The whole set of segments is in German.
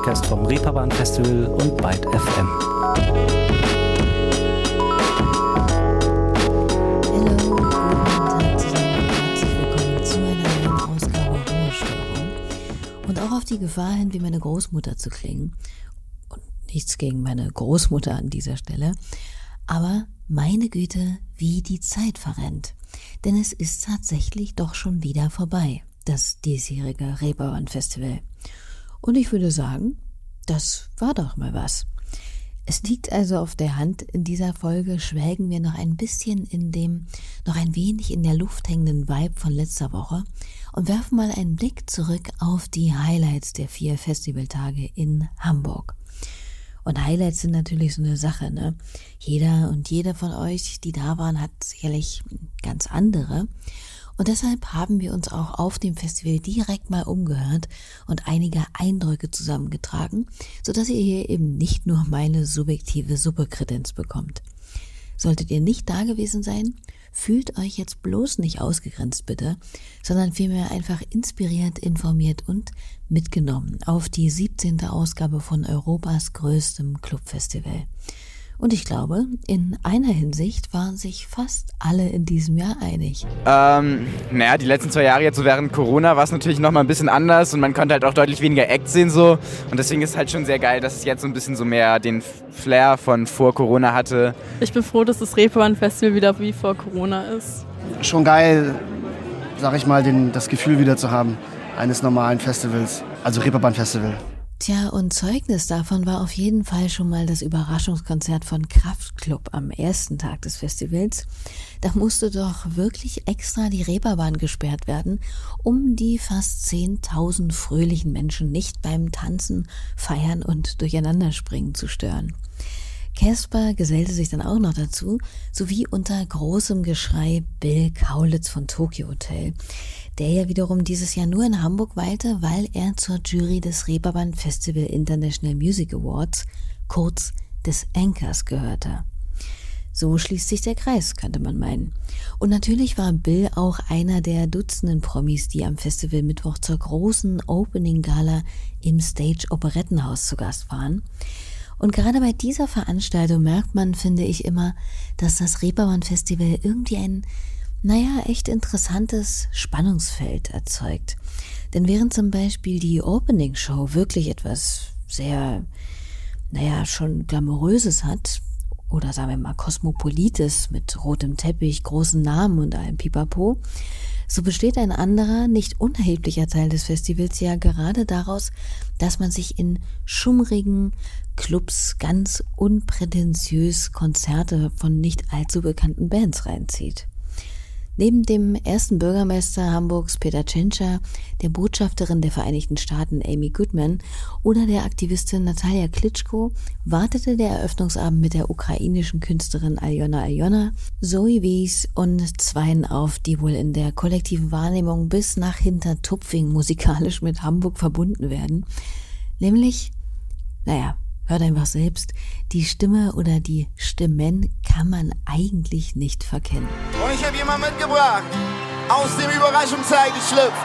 Podcast vom Reeperbahn Festival und Byte FM. Und auch auf die Gefahr hin, wie meine Großmutter zu klingen. Und nichts gegen meine Großmutter an dieser Stelle. Aber meine Güte, wie die Zeit verrennt. Denn es ist tatsächlich doch schon wieder vorbei, das diesjährige Reeperbahn Festival. Und ich würde sagen, das war doch mal was. Es liegt also auf der Hand, in dieser Folge schwelgen wir noch ein bisschen in dem, noch ein wenig in der Luft hängenden Vibe von letzter Woche und werfen mal einen Blick zurück auf die Highlights der vier Festivaltage in Hamburg. Und Highlights sind natürlich so eine Sache, ne? Jeder und jede von euch, die da waren, hat sicherlich ganz andere. Und deshalb haben wir uns auch auf dem Festival direkt mal umgehört und einige Eindrücke zusammengetragen, sodass ihr hier eben nicht nur meine subjektive Superkredenz bekommt. Solltet ihr nicht da gewesen sein, fühlt euch jetzt bloß nicht ausgegrenzt bitte, sondern vielmehr einfach inspiriert, informiert und mitgenommen auf die 17. Ausgabe von Europas größtem Clubfestival. Und ich glaube, in einer Hinsicht waren sich fast alle in diesem Jahr einig. Ähm, naja, die letzten zwei Jahre jetzt so während Corona war es natürlich nochmal ein bisschen anders und man konnte halt auch deutlich weniger Acts sehen so. Und deswegen ist es halt schon sehr geil, dass es jetzt so ein bisschen so mehr den Flair von vor Corona hatte. Ich bin froh, dass das Reeperbahn-Festival wieder wie vor Corona ist. Schon geil, sag ich mal, den, das Gefühl wieder zu haben eines normalen Festivals, also Reeperbahn-Festival. Tja, und Zeugnis davon war auf jeden Fall schon mal das Überraschungskonzert von Kraftklub am ersten Tag des Festivals. Da musste doch wirklich extra die Reeperbahn gesperrt werden, um die fast 10.000 fröhlichen Menschen nicht beim Tanzen, Feiern und Durcheinanderspringen zu stören. Casper gesellte sich dann auch noch dazu, sowie unter großem Geschrei Bill Kaulitz von Tokyo Hotel, der ja wiederum dieses Jahr nur in Hamburg weilte, weil er zur Jury des Reeperbahn Festival International Music Awards, kurz des Anchors, gehörte. So schließt sich der Kreis, könnte man meinen. Und natürlich war Bill auch einer der Dutzenden Promis, die am Festival Mittwoch zur großen Opening Gala im Stage Operettenhaus zu Gast waren. Und gerade bei dieser Veranstaltung merkt man, finde ich immer, dass das Reeperbahn Festival irgendwie ein, naja, echt interessantes Spannungsfeld erzeugt. Denn während zum Beispiel die Opening Show wirklich etwas sehr, naja, schon glamouröses hat, oder sagen wir mal Kosmopolites mit rotem Teppich, großen Namen und einem Pipapo, so besteht ein anderer, nicht unerheblicher Teil des Festivals ja gerade daraus, dass man sich in schummrigen, Clubs ganz unprätentiös Konzerte von nicht allzu bekannten Bands reinzieht. Neben dem ersten Bürgermeister Hamburgs Peter Tschentscher, der Botschafterin der Vereinigten Staaten Amy Goodman oder der Aktivistin Natalia Klitschko wartete der Eröffnungsabend mit der ukrainischen Künstlerin Aljona Aljona, Zoe Wies und Zweien auf, die wohl in der kollektiven Wahrnehmung bis nach Hintertupfing musikalisch mit Hamburg verbunden werden. Nämlich, naja, Hört einfach selbst, die Stimme oder die Stimmen kann man eigentlich nicht verkennen. Und ich habe jemanden mitgebracht, aus dem Überraschungsteil geschlüpft.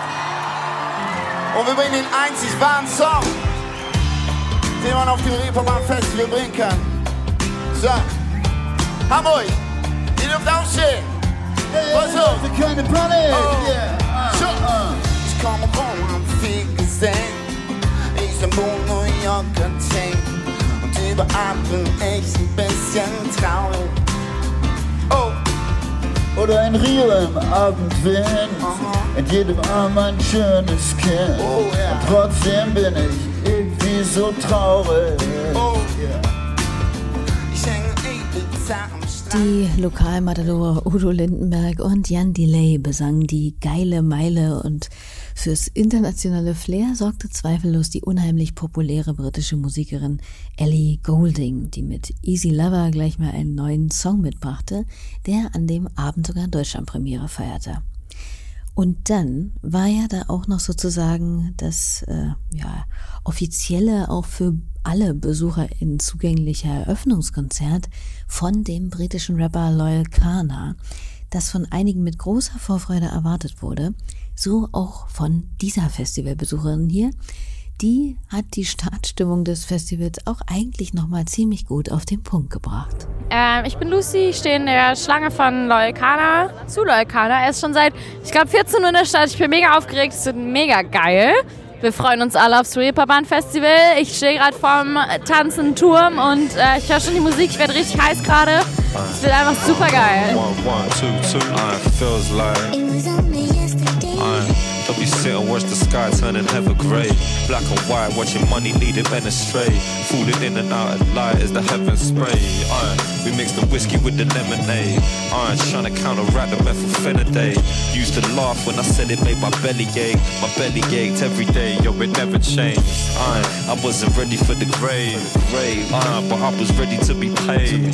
Und wir bringen den einzig wahren Song, den man auf dem Reeperbahn Festival bringen kann. So, Hamburg, ihr dürft aufstehen. Was auf? Keine Panik. Oh. Yeah. So, ich komme rum, hab viel gesehen. Ich bin New Yorker Team überall bin ich ein bisschen traurig. Oder ein Rio im Abendwind, Aha. in jedem Arm ein schönes Kind. Oh, yeah. Und trotzdem bin ich irgendwie so traurig. Oh. Yeah. Die Lokalmatadore Udo Lindenberg und Jan Delay besangen die geile Meile und Fürs internationale Flair sorgte zweifellos die unheimlich populäre britische Musikerin Ellie Goulding, die mit Easy Lover gleich mal einen neuen Song mitbrachte, der an dem Abend sogar Deutschlandpremiere feierte. Und dann war ja da auch noch sozusagen das äh, ja, offizielle, auch für alle BesucherInnen zugängliche Eröffnungskonzert von dem britischen Rapper Loyal Kana, das von einigen mit großer Vorfreude erwartet wurde, so auch von dieser Festivalbesucherin hier, die hat die Startstimmung des Festivals auch eigentlich nochmal ziemlich gut auf den Punkt gebracht. Ähm, ich bin Lucy, ich stehe in der Schlange von Loyalkana zu Loyalkana. Er ist schon seit, ich glaube, 14 Uhr in der Stadt. Ich bin mega aufgeregt, es wird mega geil. Wir freuen uns alle aufs Reeperbahn Festival. Ich stehe gerade vorm tanzenden Turm und äh, ich höre schon die Musik. Ich werde richtig heiß gerade. Es wird einfach super geil. One, one, two, two. Don't be sit and watch the sky turning heaven grey. Black and white, watching money lead it men astray. Falling in and out of light as the heavens spray. Iron, we mix the whiskey with the lemonade. Iron, trying to counteract the methylphenidate. Used to laugh when I said it made my belly ache. My belly ached every day, yo, it never changed. Iron, I wasn't ready for the grave. Iron, but I was ready to be paid.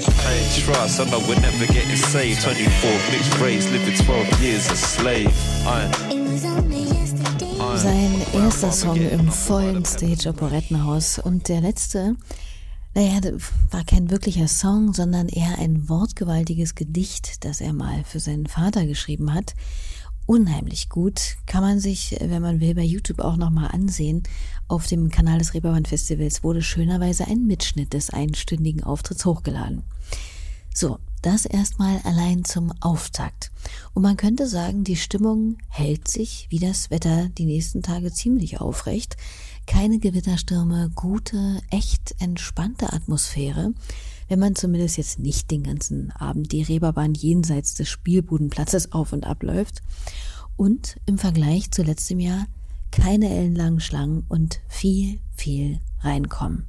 Trust, I know we're never getting saved. 24 mixed race, living 12 years a slave. Iron. Sein erster Song im vollen Stage Operettenhaus und der letzte, naja, war kein wirklicher Song, sondern eher ein wortgewaltiges Gedicht, das er mal für seinen Vater geschrieben hat. Unheimlich gut, kann man sich, wenn man will, bei YouTube auch nochmal ansehen. Auf dem Kanal des Reeperbahn Festivals wurde schönerweise ein Mitschnitt des einstündigen Auftritts hochgeladen. So, das erstmal allein zum Auftakt. Und man könnte sagen, die Stimmung hält sich wie das Wetter die nächsten Tage ziemlich aufrecht. Keine Gewitterstürme, gute, echt entspannte Atmosphäre. Wenn man zumindest jetzt nicht den ganzen Abend die Reeperbahn jenseits des Spielbudenplatzes auf und abläuft. Und im Vergleich zu letztem Jahr keine ellenlangen Schlangen und viel, viel reinkommen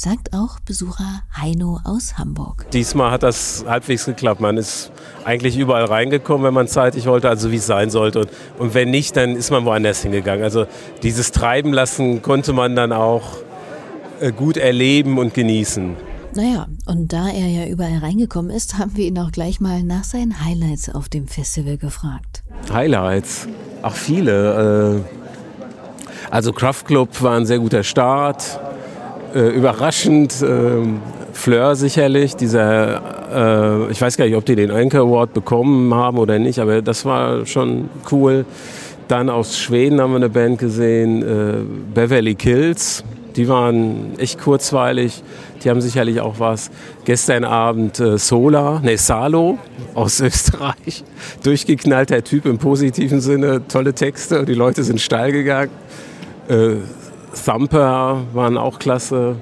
sagt auch Besucher Heino aus Hamburg. Diesmal hat das halbwegs geklappt. Man ist eigentlich überall reingekommen, wenn man zeitig wollte, also wie es sein sollte. Und, und wenn nicht, dann ist man woanders hingegangen. Also dieses Treiben lassen konnte man dann auch äh, gut erleben und genießen. Naja, und da er ja überall reingekommen ist, haben wir ihn auch gleich mal nach seinen Highlights auf dem Festival gefragt. Highlights? Ach, viele. Äh, also Kraft Club war ein sehr guter Start äh, überraschend. Äh, Fleur sicherlich, dieser, äh, ich weiß gar nicht, ob die den Anchor Award bekommen haben oder nicht, aber das war schon cool. Dann aus Schweden haben wir eine Band gesehen, äh, Beverly Kills. Die waren echt kurzweilig. Die haben sicherlich auch was. Gestern Abend äh, Sola, ne Salo aus Österreich. Durchgeknallter Typ im positiven Sinne, tolle Texte. Die Leute sind steil gegangen. Thumper waren auch klasse.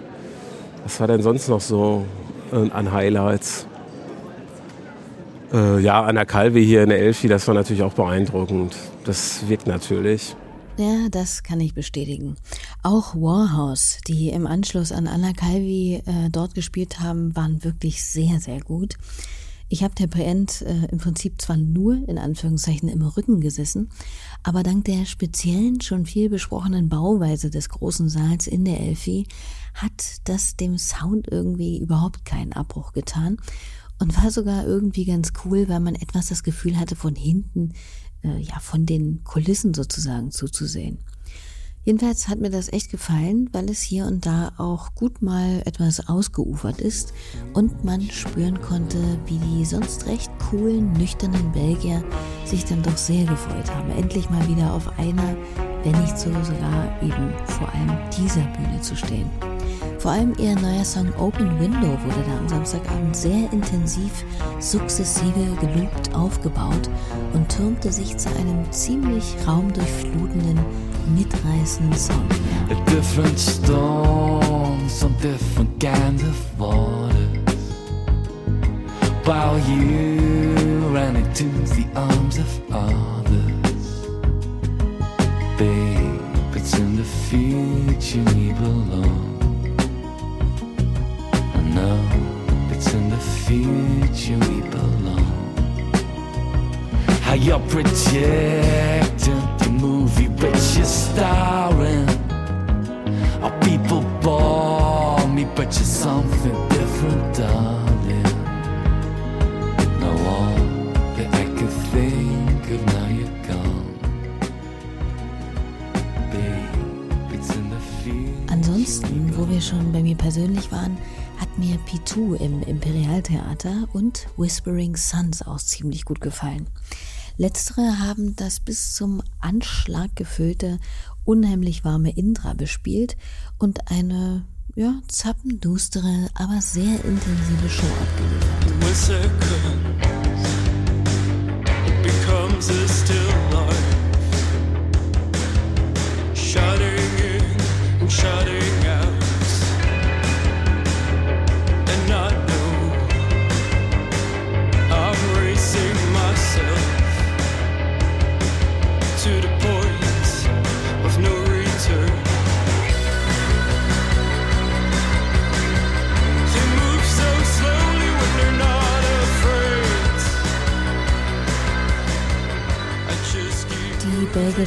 Was war denn sonst noch so äh, an Highlights? Äh, ja, Anna Calvi hier in der Elfi, das war natürlich auch beeindruckend. Das wirkt natürlich. Ja, das kann ich bestätigen. Auch Warhouse, die im Anschluss an Anna Calvi äh, dort gespielt haben, waren wirklich sehr, sehr gut. Ich habe der Band äh, im Prinzip zwar nur in Anführungszeichen im Rücken gesessen, aber dank der speziellen, schon viel besprochenen Bauweise des großen Saals in der Elfi hat das dem Sound irgendwie überhaupt keinen Abbruch getan und war sogar irgendwie ganz cool, weil man etwas das Gefühl hatte, von hinten, äh, ja, von den Kulissen sozusagen zuzusehen. Jedenfalls hat mir das echt gefallen, weil es hier und da auch gut mal etwas ausgeufert ist und man spüren konnte, wie die sonst recht coolen, nüchternen Belgier sich dann doch sehr gefreut haben, endlich mal wieder auf einer, wenn nicht sogar eben vor allem dieser Bühne zu stehen. Vor allem ihr neuer Song Open Window wurde da am Samstagabend sehr intensiv, sukzessive geloopt aufgebaut und türmte sich zu einem ziemlich raumdurchflutenden, mitreißenden Song. A different storms on different kinds of waters While you ran into the arms of others. Babe, it's in the future we belong you're projecting the movie which you're starring. Are people bore me, but you're something different, darling. Now all that I could think of now you're gone. Babe, it's in the future. Ansonsten, wo wir schon bei mir persönlich waren, hat mir P2 im Imperialtheater und Whispering Suns auch ziemlich gut gefallen. Letztere haben das bis zum Anschlag gefüllte unheimlich warme Indra bespielt und eine ja, zappendustere, aber sehr intensive Show abgeliefert.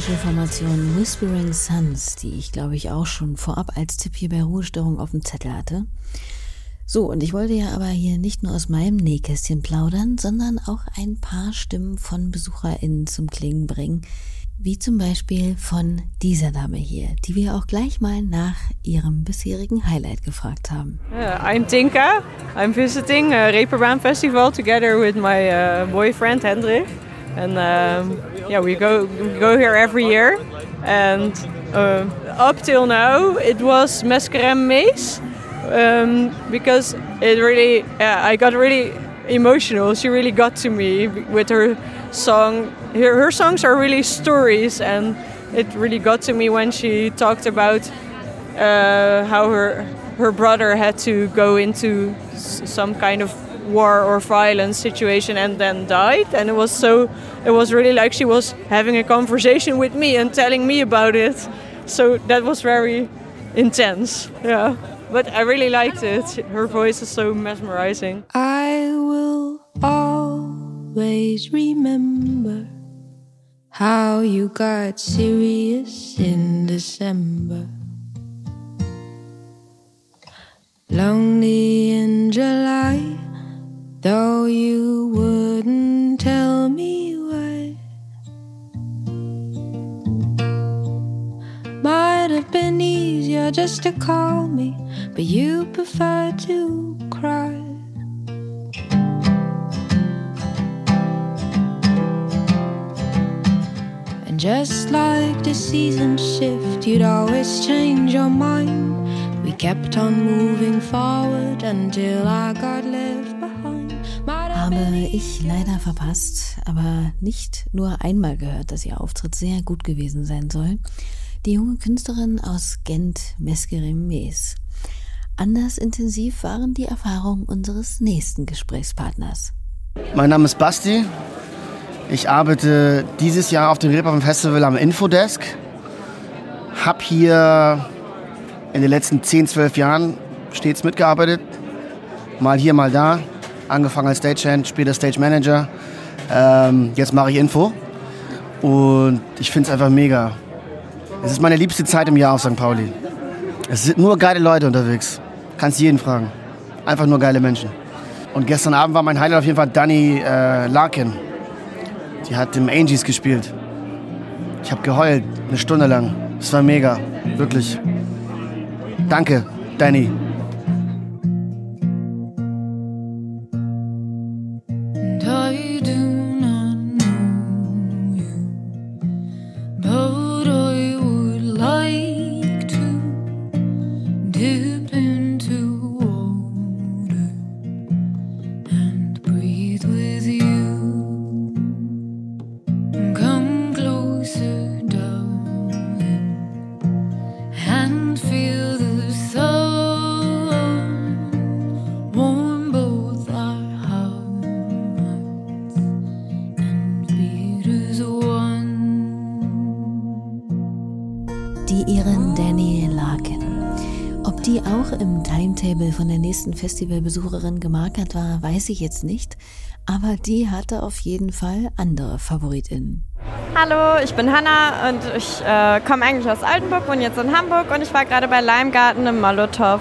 Die belgische Formation Whispering Suns, die ich glaube ich auch schon vorab als Tipp hier bei Ruhestörung auf dem Zettel hatte. So, und ich wollte ja aber hier nicht nur aus meinem Nähkästchen plaudern, sondern auch ein paar Stimmen von BesucherInnen zum Klingen bringen. Wie zum Beispiel von dieser Dame hier, die wir auch gleich mal nach ihrem bisherigen Highlight gefragt haben. Uh, I'm Tinka. I'm visiting uh, Reeperbahn Festival together with my uh, boyfriend Hendrik, and um, yeah, we go we go here every year. And uh, up till now, it was Meskerem Maze um, because it really, yeah, I got really emotional. She really got to me with her song. Her, her songs are really stories, and it really got to me when she talked about uh, how her her brother had to go into some kind of war or violence situation and then died. And it was so it was really like she was having a conversation with me and telling me about it. So that was very intense. Yeah. But i really liked it. Her voice is so mesmerizing. I will always remember how you got serious in December. Lonely in July, though you wouldn't tell me why. Might have been easier just to call me, but you prefer to cry. And just like the seasons shift, you'd always change your mind. We kept on moving forward until I got left behind. Habe ich leider verpasst, aber nicht nur einmal gehört, dass ihr Auftritt sehr gut gewesen sein soll. Die junge Künstlerin aus Gent, Meskerim Mees. Anders intensiv waren die Erfahrungen unseres nächsten Gesprächspartners. Mein Name ist Basti. Ich arbeite dieses Jahr auf dem Reeperbahn Festival am Infodesk. Hab hier in den letzten 10, 12 Jahren stets mitgearbeitet. Mal hier, mal da. Angefangen als Stagehand, später Stage Manager. Ähm, jetzt mache ich Info. Und ich finde es einfach mega. Es ist meine liebste Zeit im Jahr auf St. Pauli. Es sind nur geile Leute unterwegs. Kannst jeden fragen. Einfach nur geile Menschen. Und gestern Abend war mein Highlight auf jeden Fall Danny äh, Larkin. Die hat im Angies gespielt. Ich habe geheult, eine Stunde lang. Es war mega, wirklich. Danke, Danny. Festivalbesucherin gemarkert war, weiß ich jetzt nicht. Aber die hatte auf jeden Fall andere FavoritInnen. Hallo, ich bin Hanna und ich äh, komme eigentlich aus Altenburg, wohne jetzt in Hamburg und ich war gerade bei Leimgarten im Molotow.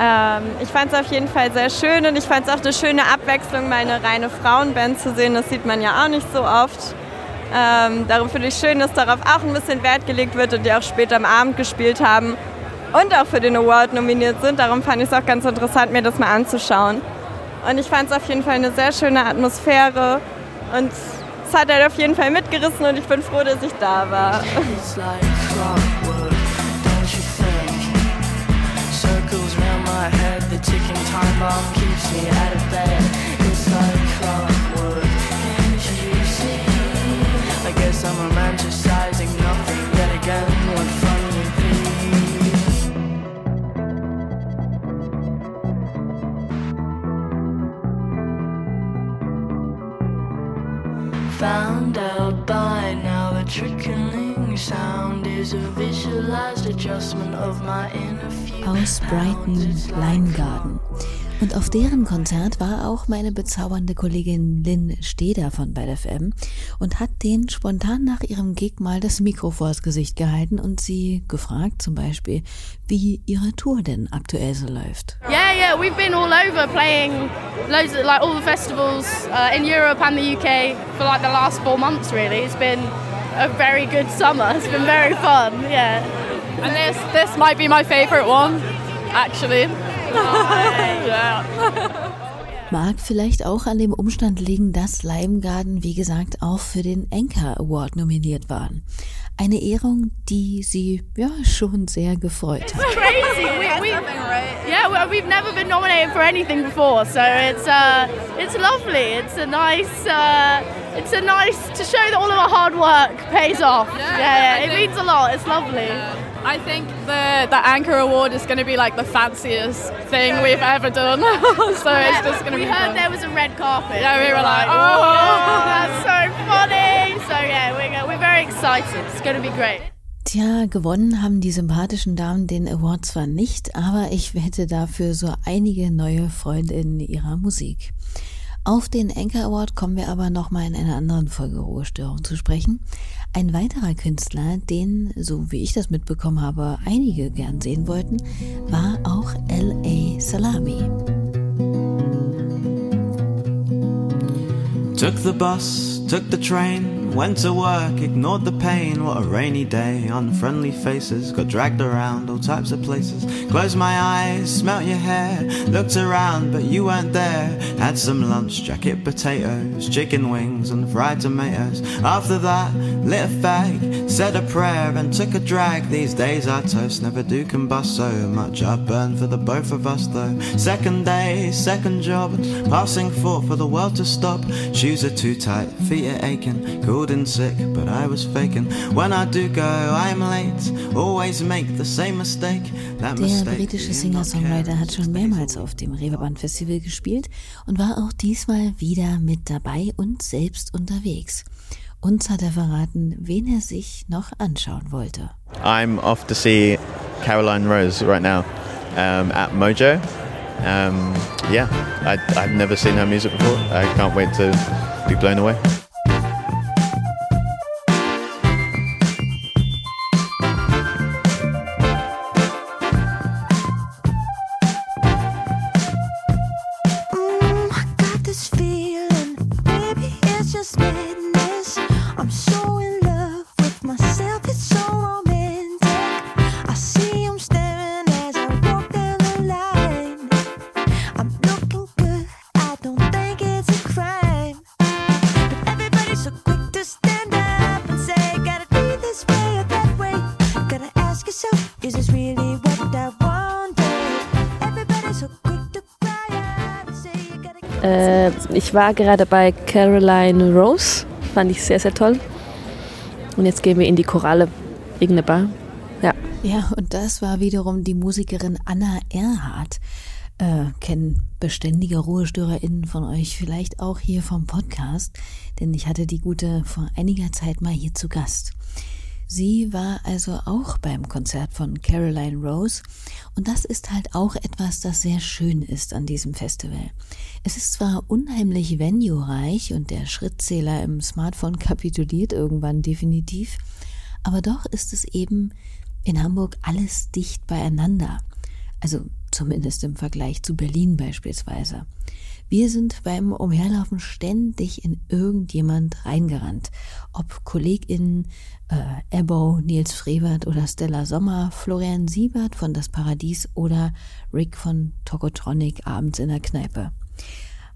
Ähm, ich fand es auf jeden Fall sehr schön und ich fand es auch eine schöne Abwechslung, mal eine reine Frauenband zu sehen. Das sieht man ja auch nicht so oft. Ähm, darum finde ich schön, dass darauf auch ein bisschen Wert gelegt wird und die auch später am Abend gespielt haben und auch für den Award nominiert sind. Darum fand ich es auch ganz interessant, mir das mal anzuschauen. Und ich fand es auf jeden Fall eine sehr schöne Atmosphäre und das hat halt auf jeden Fall mitgerissen und ich bin froh, dass ich da war. It's like clockwork, don't you Found out by now the trickling sound is a visualized adjustment of my inner view. aus Brighton Lime Garden. Und auf deren Konzert war auch meine bezaubernde Kollegin Lynn Steder von Bad FM und hat denen spontan nach ihrem Gig mal das Mikro vors Gesicht gehalten und sie gefragt zum Beispiel, wie ihre Tour denn aktuell so läuft. Yeah, yeah, we've been all over playing loads of like all the festivals uh, in Europe and the UK for like the last four months. Really, it's been a very good summer. It's been very fun. Yeah, and this this might be my favourite one, actually. yeah. Mag vielleicht auch an dem Umstand liegen, dass Lime Garden, wie gesagt, auch für den Anchor Award nominiert waren. Eine Ehrung, die sie ja schon sehr gefreut hat. crazy. We, we, yeah, well, we've never been nominated for anything before, so it's uh, it's lovely. It's a nice, uh, it's a nice to show that all of our hard work pays off. Yeah, yeah, I it think- means a lot. It's lovely. I think the the Anchor Award is going to be like the fanciest thing we've ever done. so it's just going to be. we heard fun. there was a red carpet. Yeah, we were like, oh, oh. that's so funny. So yeah, we're we're very excited. It's going to be great. Tja, gewonnen haben die sympathischen Damen den Award zwar nicht, aber ich wette dafür so einige neue Freundinnen ihrer Musik. Auf den Anchor Award kommen wir aber nochmal in einer anderen Folge Ruhestörung zu sprechen. Ein weiterer Künstler, den, so wie ich das mitbekommen habe, einige gern sehen wollten, war auch L.A. Salami. Took the bus, took the train, went to work, ignored the pain. What a rainy day, unfriendly faces, got dragged around all types of places. Closed my eyes, smelt your hair, looked around, but you weren't there. Had some lunch, jacket potatoes, chicken wings, and fried tomatoes. After that, lit a fag, said a prayer, and took a drag. These days our toast never do combust so much. I burn for the both of us though. Second day, second job, passing thought for the world to stop. Shoes are too tight, feet are aching, cold and sick, but I was faking. When I do go, I'm late. Always make the same mistake. That Der mistake. britische Singer-Songwriter hat schon mehrmals auf dem Reeperbahn Festival gespielt und war auch diesmal wieder mit dabei und selbst unterwegs. Uns hat er verraten, wen er sich noch anschauen wollte. I'm off to see Caroline Rose right now um, at Mojo. Um, yeah, I, I've never seen her music before. I can't wait to be blown away. Ich war gerade bei Caroline Rose, fand ich sehr, sehr toll. Und jetzt gehen wir in die Koralle, irgendeine Bar. Ja. Ja, und das war wiederum die Musikerin Anna Erhardt. Äh, kennen beständige RuhestörerInnen von euch vielleicht auch hier vom Podcast, denn ich hatte die gute vor einiger Zeit mal hier zu Gast. Sie war also auch beim Konzert von Caroline Rose und das ist halt auch etwas, das sehr schön ist an diesem Festival. Es ist zwar unheimlich venue-reich und der Schrittzähler im Smartphone kapituliert irgendwann definitiv, aber doch ist es eben in Hamburg alles dicht beieinander. Also zumindest im Vergleich zu Berlin beispielsweise. Wir sind beim Umherlaufen ständig in irgendjemand reingerannt. Ob KollegInnen, äh, Ebbo, Nils Frevert oder Stella Sommer, Florian Siebert von Das Paradies oder Rick von Tokotronic abends in der Kneipe.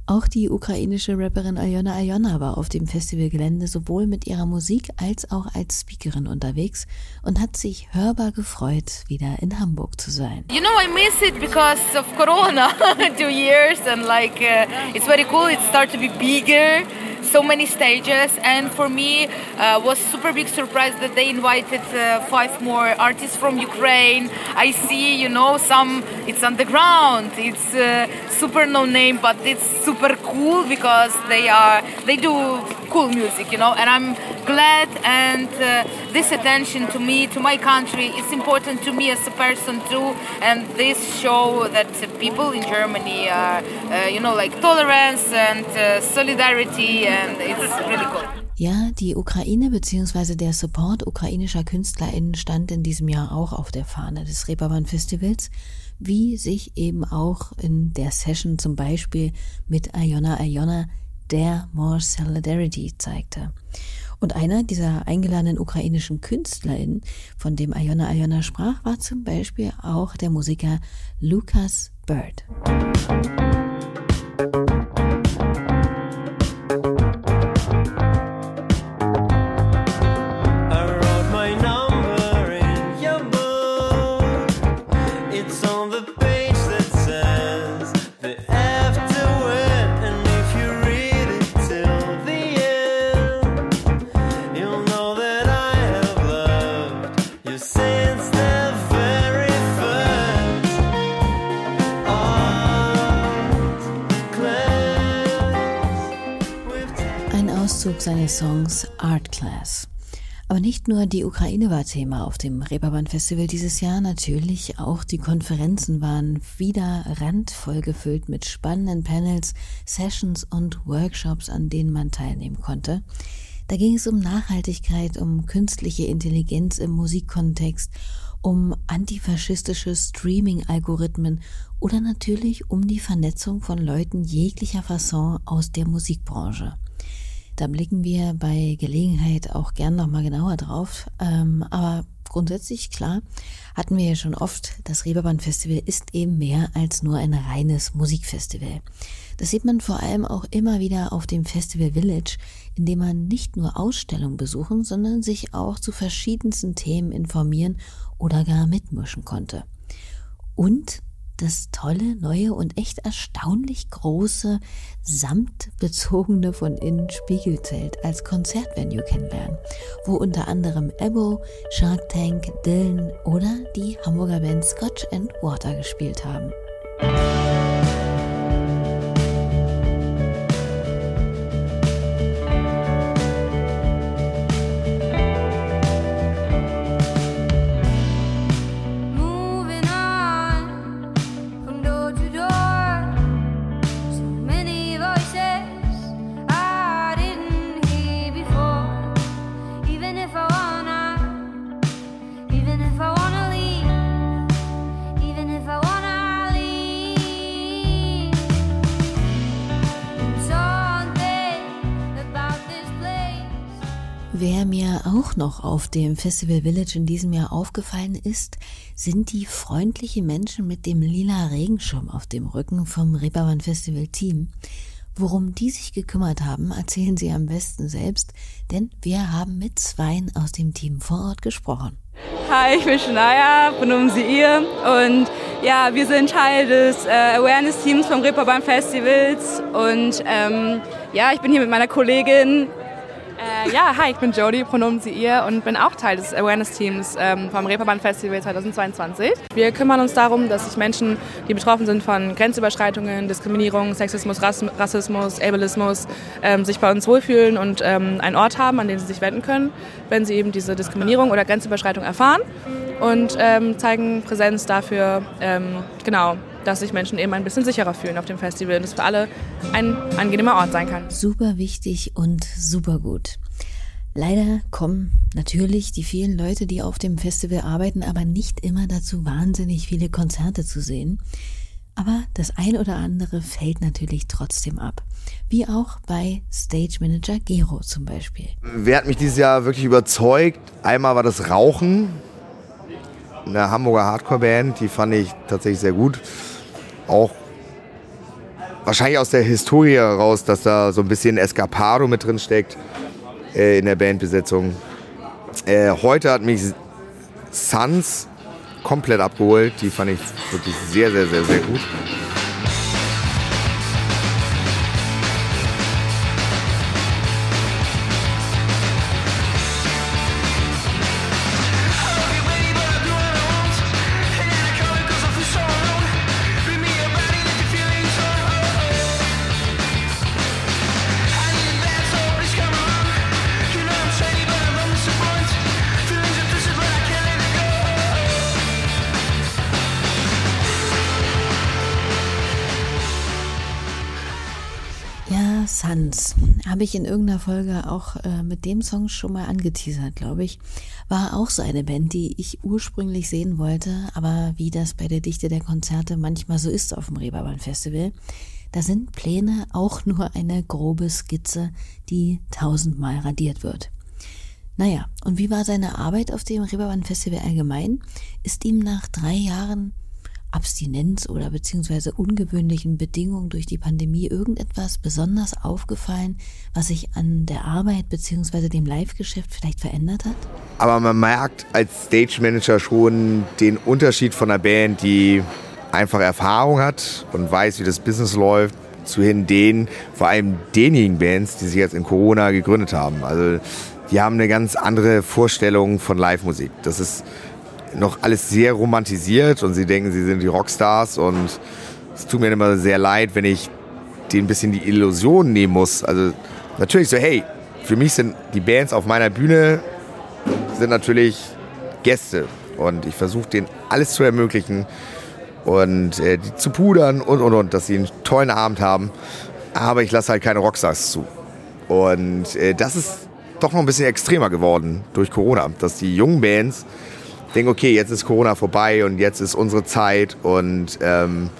Auch die ukrainische Rapperin Aljona Aljona war auf dem Festivalgelände sowohl mit ihrer Musik als auch als Speakerin unterwegs und hat sich hörbar gefreut, wieder in Hamburg zu sein. You know, I miss it because of Corona, two years, and like uh, it's very cool. It started to be bigger, so many stages, and for me, uh, was super big surprise that they invited uh, five more artists from Ukraine. I see, you know, some it's underground, it's uh, super no name, but it's super cool because they are they do cool music, you know, and I'm glad and uh, this attention to me, to my country, it's important to me as a person too. And this show that people in Germany are, uh, you know, like tolerance and uh, solidarity, really cool. Ja, die Ukraine bzw. der Support ukrainischer KünstlerInnen stand in diesem Jahr auch auf der Fahne des Reeperbahn Festivals, wie sich eben auch in der Session zum Beispiel mit Ayona Ayona der More Solidarity zeigte. Und einer dieser eingeladenen ukrainischen KünstlerInnen, von dem Ayona Ayona sprach, war zum Beispiel auch der Musiker Lucas Bird. I seines Songs Art Class. Aber nicht nur die Ukraine war Thema auf dem Reeperbahn Festival dieses Jahr, natürlich auch die Konferenzen waren wieder randvoll gefüllt mit spannenden Panels, Sessions und Workshops, an denen man teilnehmen konnte. Da ging es um Nachhaltigkeit, um künstliche Intelligenz im Musikkontext, um antifaschistische Streaming-Algorithmen oder natürlich um die Vernetzung von Leuten jeglicher Fasson aus der Musikbranche. Da blicken wir bei Gelegenheit auch gern nochmal genauer drauf. Ähm, aber grundsätzlich, klar, hatten wir ja schon oft, das Reeperbahn Festival ist eben mehr als nur ein reines Musikfestival. Das sieht man vor allem auch immer wieder auf dem Festival Village, in dem man nicht nur Ausstellungen besuchen, sondern sich auch zu verschiedensten Themen informieren oder gar mitmischen konnte. Und das tolle, neue und echt erstaunlich große, samtbezogene von innen Spiegelzelt als Konzertvenue kennenlernen, wo unter anderem Ebo, Shark Tank, Dylan oder die Hamburger Band Scotch and Water gespielt haben. Auf dem Festival Village in diesem Jahr aufgefallen ist, sind die freundlichen Menschen mit dem lila Regenschirm auf dem Rücken vom Reeperbahn Festival Team. Worum die sich gekümmert haben, erzählen sie am besten selbst, denn wir haben mit zweien aus dem Team vor Ort gesprochen. Hi, ich bin Shania, Pronomen sie ihr und ja, wir sind Teil des äh, Awareness-Teams vom Reeperbahn Festivals und ähm, ja, ich bin hier mit meiner Kollegin. Äh, ja, hi, ich bin Jodie, Pronomen sie ihr und bin auch Teil des Awareness-Teams ähm, vom Reeperbahn Festival 2022. Wir kümmern uns darum, dass sich Menschen, die betroffen sind von Grenzüberschreitungen, Diskriminierung, Sexismus, Rass Rassismus, Ableismus, ähm, sich bei uns wohlfühlen und ähm, einen Ort haben, an den sie sich wenden können, wenn sie eben diese Diskriminierung oder Grenzüberschreitung erfahren und ähm, zeigen Präsenz dafür, ähm, genau, dass sich Menschen eben ein bisschen sicherer fühlen auf dem Festival und es für alle ein angenehmer Ort sein kann. Super wichtig und super gut. Leider kommen natürlich die vielen Leute, die auf dem Festival arbeiten, aber nicht immer dazu, wahnsinnig viele Konzerte zu sehen. Aber das ein oder andere fällt natürlich trotzdem ab. Wie auch bei Stage Manager Gero zum Beispiel. Wer hat mich dieses Jahr wirklich überzeugt? Einmal war das Rauchen, eine Hamburger Hardcore-Band, die fand ich tatsächlich sehr gut. Auch wahrscheinlich aus der Historie heraus, dass da so ein bisschen Escapado mit drin steckt äh, in der Bandbesetzung. Äh, heute hat mich Suns komplett abgeholt. Die fand ich wirklich sehr, sehr, sehr, sehr gut. Ja, Suns. Habe ich in irgendeiner Folge auch äh, mit dem Song schon mal angeteasert, glaube ich. War auch so eine Band, die ich ursprünglich sehen wollte, aber wie das bei der Dichte der Konzerte manchmal so ist auf dem Reeperbahn Festival, da sind Pläne auch nur eine grobe Skizze, die tausendmal radiert wird. Naja, und wie war seine Arbeit auf dem Reeperbahn Festival allgemein? Ist ihm nach drei Jahren Abstinenz oder beziehungsweise ungewöhnlichen Bedingungen durch die Pandemie irgendetwas besonders aufgefallen, was sich an der Arbeit beziehungsweise dem Live-Geschäft vielleicht verändert hat? Aber man merkt als Stage Manager schon den Unterschied von einer Band, die einfach Erfahrung hat und weiß, wie das Business läuft, zu hin den, vor allem denjenigen Bands, die sich jetzt in Corona gegründet haben. Also die haben eine ganz andere Vorstellung von Live-Musik. Das ist noch alles sehr romantisiert und sie denken, sie sind die Rockstars und es tut mir immer sehr leid, wenn ich denen ein bisschen die Illusion nehmen muss. Also natürlich so, hey, für mich sind die Bands auf meiner Bühne sind natürlich Gäste und ich versuche denen alles zu ermöglichen und äh, die zu pudern und und und, dass sie einen tollen Abend haben. Aber ich lasse halt keine Rockstars zu. Und äh, das ist doch noch ein bisschen extremer geworden durch Corona, dass die jungen Bands denken, okay, jetzt ist Corona vorbei und jetzt ist unsere Zeit und ähm,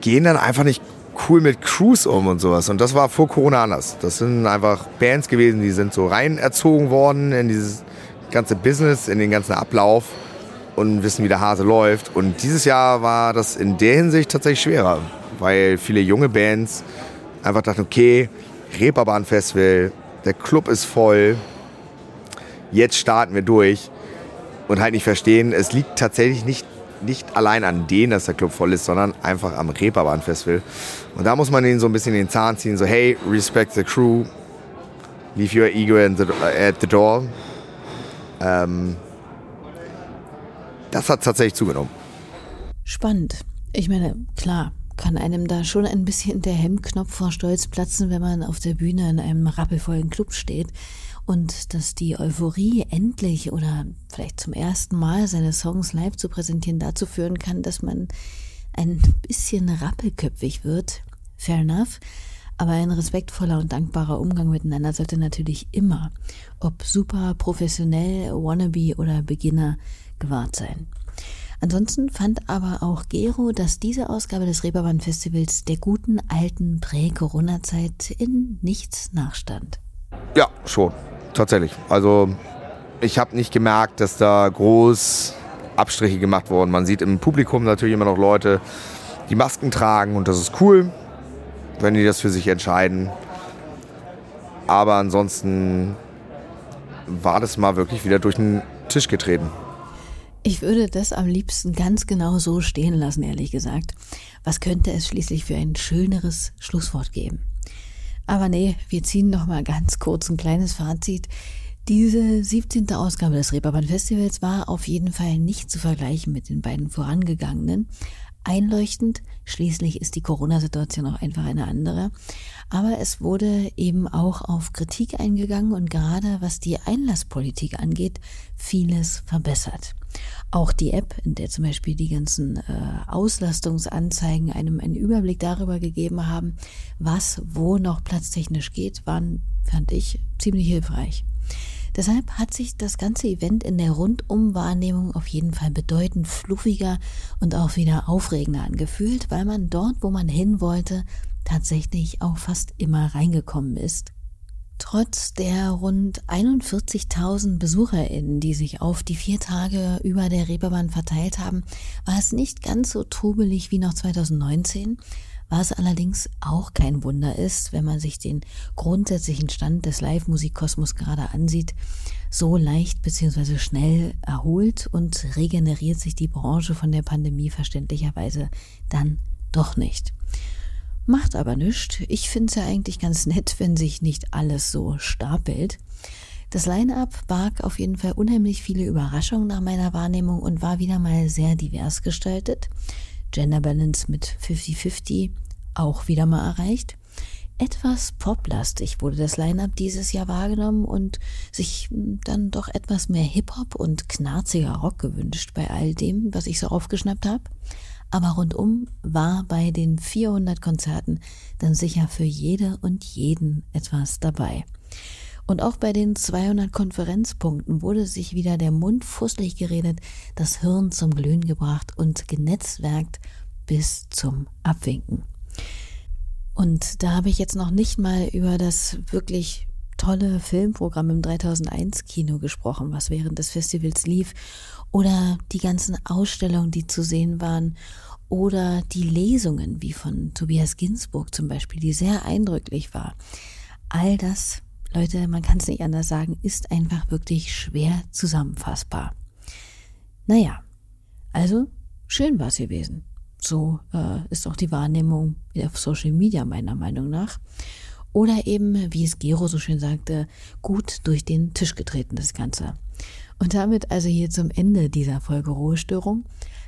gehen dann einfach nicht cool mit Crews um und sowas. Und das war vor Corona anders. Das sind einfach Bands gewesen, die sind so rein erzogen worden in dieses ganze Business, in den ganzen Ablauf und wissen, wie der Hase läuft. Und dieses Jahr war das in der Hinsicht tatsächlich schwerer, weil viele junge Bands einfach dachten, okay, Reeperbahn Festival, der Club ist voll, jetzt starten wir durch und halt nicht verstehen, es liegt tatsächlich nicht, nicht allein an denen, dass der Club voll ist, sondern einfach am Reeperbahn Festival. Und da muss man ihnen so ein bisschen den Zahn ziehen, so hey, respect the crew, leave your ego at the door. Ähm, das hat tatsächlich zugenommen. Spannend. Ich meine, klar, kann einem da schon ein bisschen der Hemmknopf vor Stolz platzen, wenn man auf der Bühne in einem rappelvollen Club steht und dass die Euphorie endlich oder vielleicht zum ersten Mal seine Songs live zu präsentieren dazu führen kann, dass man ein bisschen rappelköpfig wird. Fair enough. Aber ein respektvoller und dankbarer Umgang miteinander sollte natürlich immer, ob super professionell, wannabe oder Beginner, gewahrt sein. Ansonsten fand aber auch Gero, dass diese Ausgabe des Reeperbahn Festivals der guten alten Prä-Corona-Zeit in nichts nachstand. Ja, schon. Tatsächlich. Also ich habe nicht gemerkt, dass da groß Abstriche gemacht wurden. Man sieht im Publikum natürlich immer noch Leute, die Masken tragen und das ist cool, wenn die das für sich entscheiden. Aber ansonsten war das mal wirklich wieder durch den Tisch getreten. Ich würde das am liebsten ganz genau so stehen lassen, ehrlich gesagt. Was könnte es schließlich für ein schöneres Schlusswort geben? Aber nee, wir ziehen noch mal ganz kurz ein kleines Fazit. Diese 17. Ausgabe des Reeperbahn Festivals war auf jeden Fall nicht zu vergleichen mit den beiden vorangegangenen. Einleuchtend, schließlich ist die Corona-Situation auch einfach eine andere. Aber es wurde eben auch auf Kritik eingegangen und gerade was die Einlasspolitik angeht, vieles verbessert. Auch die App, in der zum Beispiel die ganzen äh, Auslastungsanzeigen einem einen Überblick darüber gegeben haben, was wo noch platztechnisch geht, waren, fand ich, ziemlich hilfreich. Deshalb hat sich das ganze Event in der Rundumwahrnehmung auf jeden Fall bedeutend fluffiger und auch wieder aufregender angefühlt, weil man dort, wo man hin wollte, tatsächlich auch fast immer reingekommen ist. Trotz der rund 41.000 BesucherInnen, die sich auf die vier Tage über der Reeperbahn verteilt haben, war es nicht ganz so trubelig wie noch 2019. Was allerdings auch kein Wunder ist, wenn man sich den grundsätzlichen Stand des Live-Musikkosmos gerade ansieht, so leicht bzw. schnell erholt und regeneriert sich die Branche von der Pandemie verständlicherweise dann doch nicht. Macht aber nichts. Ich finde es ja eigentlich ganz nett, wenn sich nicht alles so stapelt. Das Line-up barg auf jeden Fall unheimlich viele Überraschungen nach meiner Wahrnehmung und war wieder mal sehr divers gestaltet. Gender Balance mit 50-50 auch wieder mal erreicht. Etwas poplastig wurde das Line-up dieses Jahr wahrgenommen und sich dann doch etwas mehr Hip-Hop und knarziger Rock gewünscht bei all dem, was ich so aufgeschnappt habe. Aber rundum war bei den 400 Konzerten dann sicher für jede und jeden etwas dabei. Und auch bei den 200 Konferenzpunkten wurde sich wieder der Mund fusselig geredet, das Hirn zum Glühen gebracht und genetzwerkt bis zum Abwinken. Und da habe ich jetzt noch nicht mal über das wirklich tolle Filmprogramm im 3001 Kino gesprochen, was während des Festivals lief, oder die ganzen Ausstellungen, die zu sehen waren, oder die Lesungen, wie von Tobias Ginsburg zum Beispiel, die sehr eindrücklich war. All das, Leute, man kann es nicht anders sagen, ist einfach wirklich schwer zusammenfassbar. Naja, also schön war es gewesen. So äh, ist auch die Wahrnehmung auf Social Media meiner Meinung nach. Oder eben, wie es Gero so schön sagte, gut durch den Tisch getreten, das Ganze. Und damit also hier zum Ende dieser Folge Ruhestörung.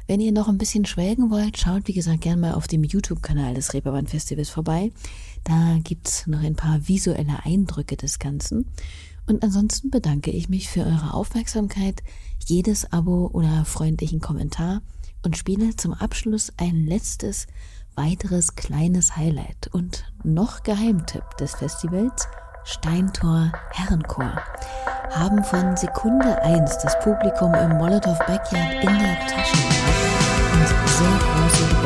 Wenn ihr noch ein bisschen schwelgen wollt, schaut wie gesagt gerne mal auf dem YouTube-Kanal des Reeperbahn Festivals vorbei. Da gibt's noch ein paar visuelle Eindrücke des Ganzen. Und ansonsten bedanke ich mich für eure Aufmerksamkeit, jedes Abo oder freundlichen Kommentar und spiele zum Abschluss ein letztes, weiteres kleines Highlight und noch Geheimtipp des Festivals, Steintor Herrenchor, haben von Sekunde 1 das Publikum im Molotow Backyard in der Tasche. Und sehr große